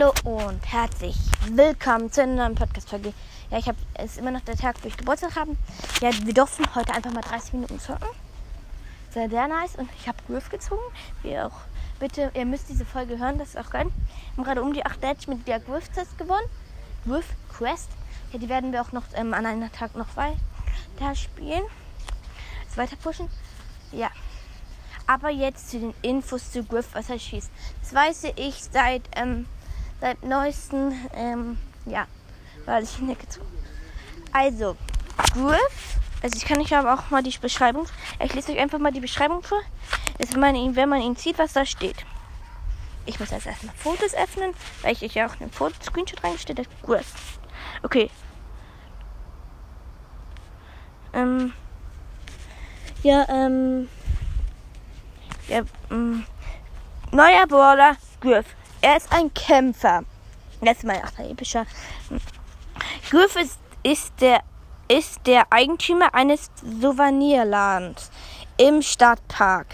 Hallo und herzlich willkommen zu einer neuen Podcast-Folge. Ja, ich habe es ist immer noch der Tag, wo ich Geburtstag habe. Ja, wir durften heute einfach mal 30 Minuten zocken. Sehr, sehr nice. Und ich habe Griff gezogen. Wie auch, bitte, ihr müsst diese Folge hören, das ist auch geil. Wir haben gerade um die 8 Dash mit der Griff-Test gewonnen. Griff Quest. Ja, die werden wir auch noch ähm, an einem Tag noch weiter spielen. Das weiter pushen. Ja. Aber jetzt zu den Infos zu Griff, was er schießt. Das weiß ich seit, ähm, seit neuesten, ähm, ja, weil ich nicht gezogen Also, Griff, also ich kann euch aber auch mal die Beschreibung, ich lese euch einfach mal die Beschreibung vor. Das, wenn, man ihn, wenn man ihn sieht, was da steht. Ich muss jetzt erstmal Fotos öffnen, weil ich euch ja auch einen Screenshot reingestellt habe. Griff. Okay. Ähm. Ja, ähm. Ja, ähm, neuer Brawler, Griff. Er ist ein Kämpfer. Das ist mein epischer. Griff ist, ist, der, ist der Eigentümer eines Souvenirladens im Stadtpark.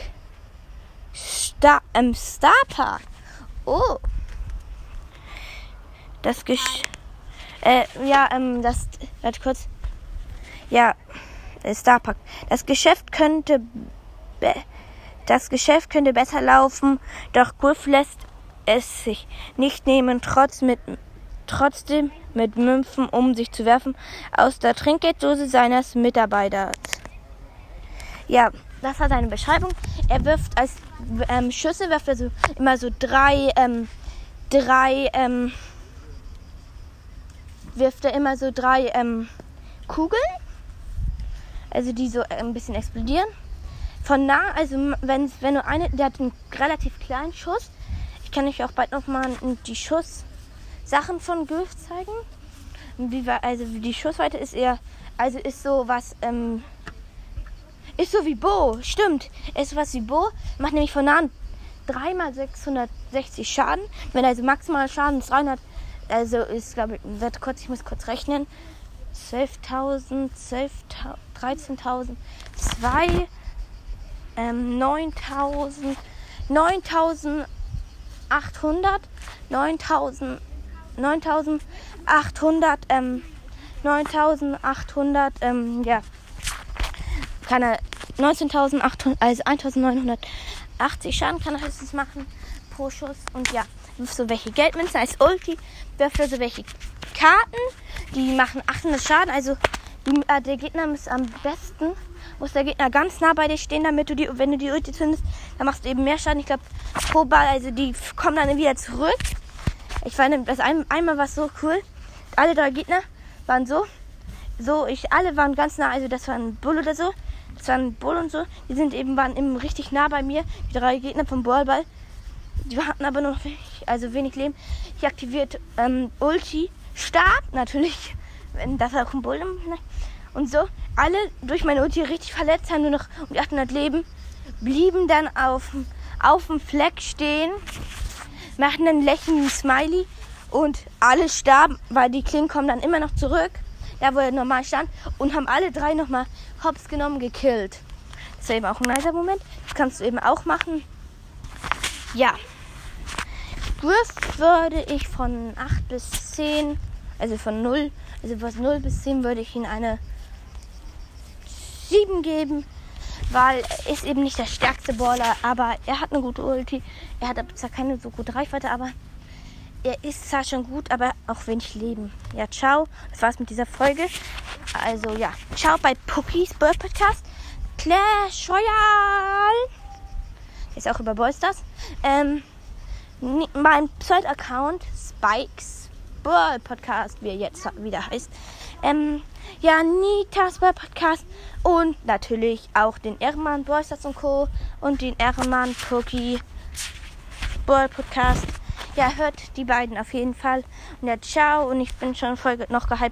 Sta Im Starpark. Oh. Das Gesch äh, ja, ähm, das, warte kurz. Ja, Starpark. Das Geschäft könnte das Geschäft könnte besser laufen, doch Griff lässt es sich nicht nehmen, trotz mit, trotzdem mit Münzen um sich zu werfen aus der Trinkgelddose seines Mitarbeiters. Ja, das hat seine Beschreibung. Er wirft als ähm, Schüsse wirft er so immer so drei, ähm, drei, ähm, wirft er immer so drei ähm, Kugeln, also die so ein bisschen explodieren von nah, also wenn, wenn du eine, der hat einen relativ kleinen Schuss. Ich kann euch auch bald nochmal die Schusssachen von Gülf zeigen. Wie, also die Schussweite ist eher, also ist so was, ähm, ist so wie Bo, stimmt. Ist was wie Bo, macht nämlich von nah 3 mal 660 Schaden. Wenn also maximal Schaden ist 300, also ist, glaube ich, warte kurz, ich muss kurz rechnen. 12.000, 12 13.000, 2 ähm, 9000, 9800, 9000, 9800, ähm, 9800, ähm, ja, keine 19.800, also 1980 Schaden kann er höchstens machen pro Schuss. Und ja, so welche Geldmünzen? Als Ulti, wirft so welche Karten, die machen 800 Schaden, also äh, der Gegner ist am besten muss der Gegner ganz nah bei dir stehen, damit du die, wenn du die Ulti zündest, dann machst du eben mehr Schaden. Ich glaube, pro Ball, also die kommen dann wieder zurück. Ich fand das ein, einmal war so cool. Alle drei Gegner waren so, so, ich, alle waren ganz nah, also das war ein Bull oder so. Das war ein Bull und so. Die sind eben, waren eben richtig nah bei mir. Die drei Gegner vom Ballball. Die hatten aber noch wenig, also wenig Leben. Ich aktiviert ähm, Ulti. Starb natürlich. Das ein Bull. Ne? Und so, alle durch meine Ulti richtig verletzt, haben nur noch um die 800 Leben, blieben dann auf, auf dem Fleck stehen, machten einen lächelnden Smiley und alle starben, weil die Klingen kommen dann immer noch zurück, da wo er normal stand, und haben alle drei nochmal hops genommen, gekillt. Das war eben auch ein nicer Moment. Das kannst du eben auch machen. Ja. Griff würde ich von 8 bis 10, also von 0, also von 0 bis 10 würde ich ihn eine 7 geben, weil er ist eben nicht der stärkste Baller, aber er hat eine gute Ulti. Er hat zwar keine so gute Reichweite, aber er ist zwar schon gut, aber auch wenig Leben. Ja, ciao. Das war's mit dieser Folge. Also ja, ciao bei Pookies Bird Podcast. Clash Royale. Ist auch über Boysters. Ähm, mein Pseudo-Account Spikes Bird Podcast, wie er jetzt wieder heißt. Ähm, ja, Nitas Podcast und natürlich auch den Ehrenmann Boysters und Co. und den Ehrenmann Cookie Ball Podcast. Ja, hört die beiden auf jeden Fall. Und ja, ciao und ich bin schon voll noch gehypt.